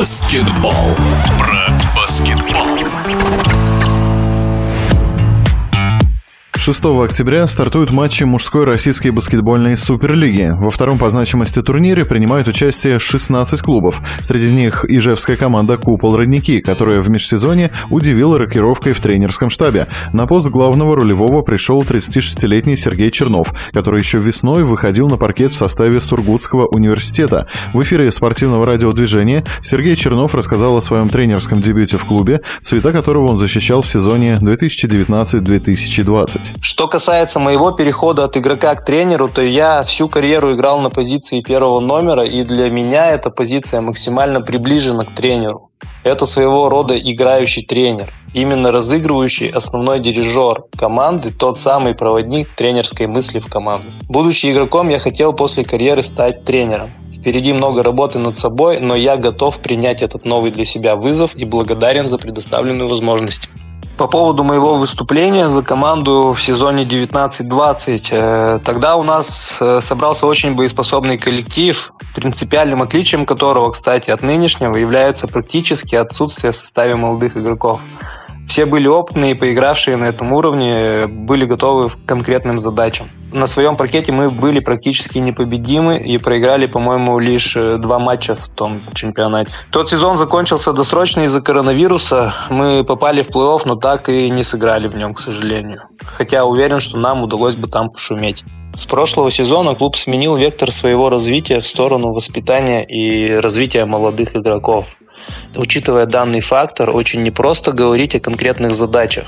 баскетбол. Про 6 октября стартуют матчи мужской российской баскетбольной суперлиги. Во втором по значимости турнире принимают участие 16 клубов. Среди них ижевская команда «Купол Родники», которая в межсезоне удивила рокировкой в тренерском штабе. На пост главного рулевого пришел 36-летний Сергей Чернов, который еще весной выходил на паркет в составе Сургутского университета. В эфире спортивного радиодвижения Сергей Чернов рассказал о своем тренерском дебюте в клубе, цвета которого он защищал в сезоне 2019-2020. Что касается моего перехода от игрока к тренеру, то я всю карьеру играл на позиции первого номера, и для меня эта позиция максимально приближена к тренеру. Это своего рода играющий тренер, именно разыгрывающий основной дирижер команды, тот самый проводник тренерской мысли в команду. Будучи игроком, я хотел после карьеры стать тренером. Впереди много работы над собой, но я готов принять этот новый для себя вызов и благодарен за предоставленную возможность. По поводу моего выступления за команду в сезоне 19-20, э, тогда у нас э, собрался очень боеспособный коллектив, принципиальным отличием которого, кстати, от нынешнего является практически отсутствие в составе молодых игроков. Все были опытные, поигравшие на этом уровне, были готовы к конкретным задачам. На своем паркете мы были практически непобедимы и проиграли, по-моему, лишь э, два матча в том чемпионате. Тот сезон закончился досрочно из-за коронавируса. Мы попали в плей-офф, но так и не сыграли в нем, к сожалению. Хотя уверен, что нам удалось бы там пошуметь. С прошлого сезона клуб сменил вектор своего развития в сторону воспитания и развития молодых игроков. Учитывая данный фактор, очень непросто говорить о конкретных задачах.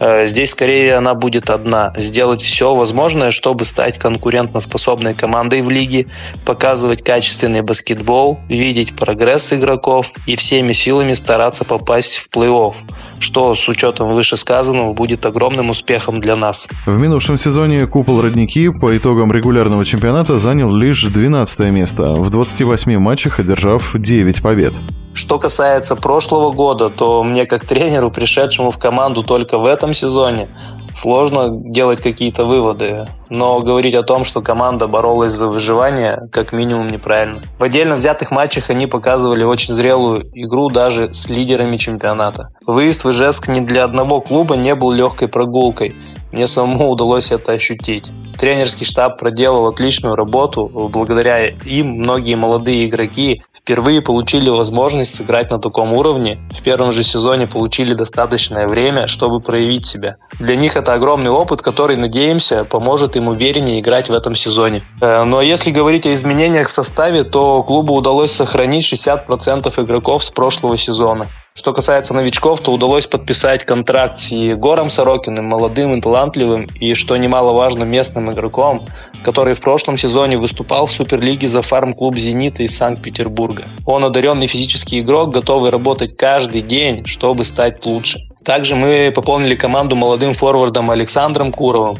Э, здесь скорее она будет одна – сделать все возможное, чтобы стать конкурентоспособной командой в лиге, показывать качественный баскетбол, видеть прогресс игроков и всеми силами стараться попасть в плей-офф, что с учетом вышесказанного будет огромным успехом для нас. В минувшем сезоне купол «Родники» по итогам регулярного чемпионата занял лишь 12 место, в 28 матчах одержав 9 побед. Что касается прошлого года, то мне как тренеру, пришедшему в команду только в этом сезоне, сложно делать какие-то выводы. Но говорить о том, что команда боролась за выживание, как минимум неправильно. В отдельно взятых матчах они показывали очень зрелую игру даже с лидерами чемпионата. Выезд в Ижевск ни для одного клуба не был легкой прогулкой. Мне самому удалось это ощутить. Тренерский штаб проделал отличную работу. Благодаря им многие молодые игроки впервые получили возможность сыграть на таком уровне. В первом же сезоне получили достаточное время, чтобы проявить себя. Для них это огромный опыт, который, надеемся, поможет им увереннее играть в этом сезоне. Э, но если говорить о изменениях в составе, то клубу удалось сохранить 60% игроков с прошлого сезона. Что касается новичков, то удалось подписать контракт с Егором Сорокиным, молодым и талантливым, и, что немаловажно, местным игроком, который в прошлом сезоне выступал в Суперлиге за фарм-клуб «Зенита» из Санкт-Петербурга. Он одаренный физический игрок, готовый работать каждый день, чтобы стать лучше. Также мы пополнили команду молодым форвардом Александром Куровым,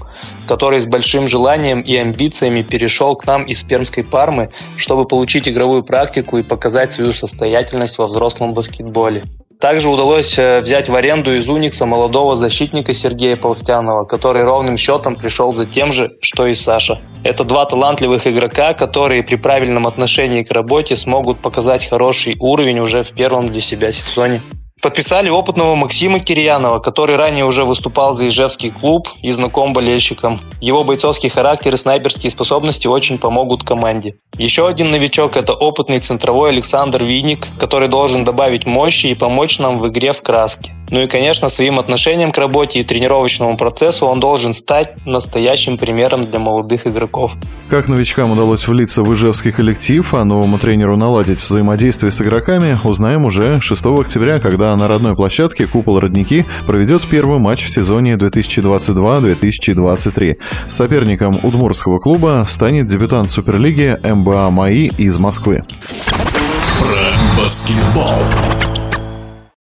который с большим желанием и амбициями перешел к нам из Пермской Пармы, чтобы получить игровую практику и показать свою состоятельность во взрослом баскетболе. Также удалось э, взять в аренду из Уникса молодого защитника Сергея Полстянова, который ровным счетом пришел за тем же, что и Саша. Это два талантливых игрока, которые при правильном отношении к работе смогут показать хороший уровень уже в первом для себя сезоне. Подписали опытного Максима Кирьянова, который ранее уже выступал за Ижевский клуб и знаком болельщикам. Его бойцовский характер и снайперские способности очень помогут команде. Еще один новичок – это опытный центровой Александр Винник, который должен добавить мощи и помочь нам в игре в краске. Ну и, конечно, своим отношением к работе и тренировочному процессу он должен стать настоящим примером для молодых игроков. Как новичкам удалось влиться в ижевский коллектив, а новому тренеру наладить взаимодействие с игроками, узнаем уже 6 октября, когда на родной площадке «Купол Родники» проведет первый матч в сезоне 2022-2023. Соперником удмурского клуба станет дебютант Суперлиги МБА МАИ из Москвы. Про баскетбол.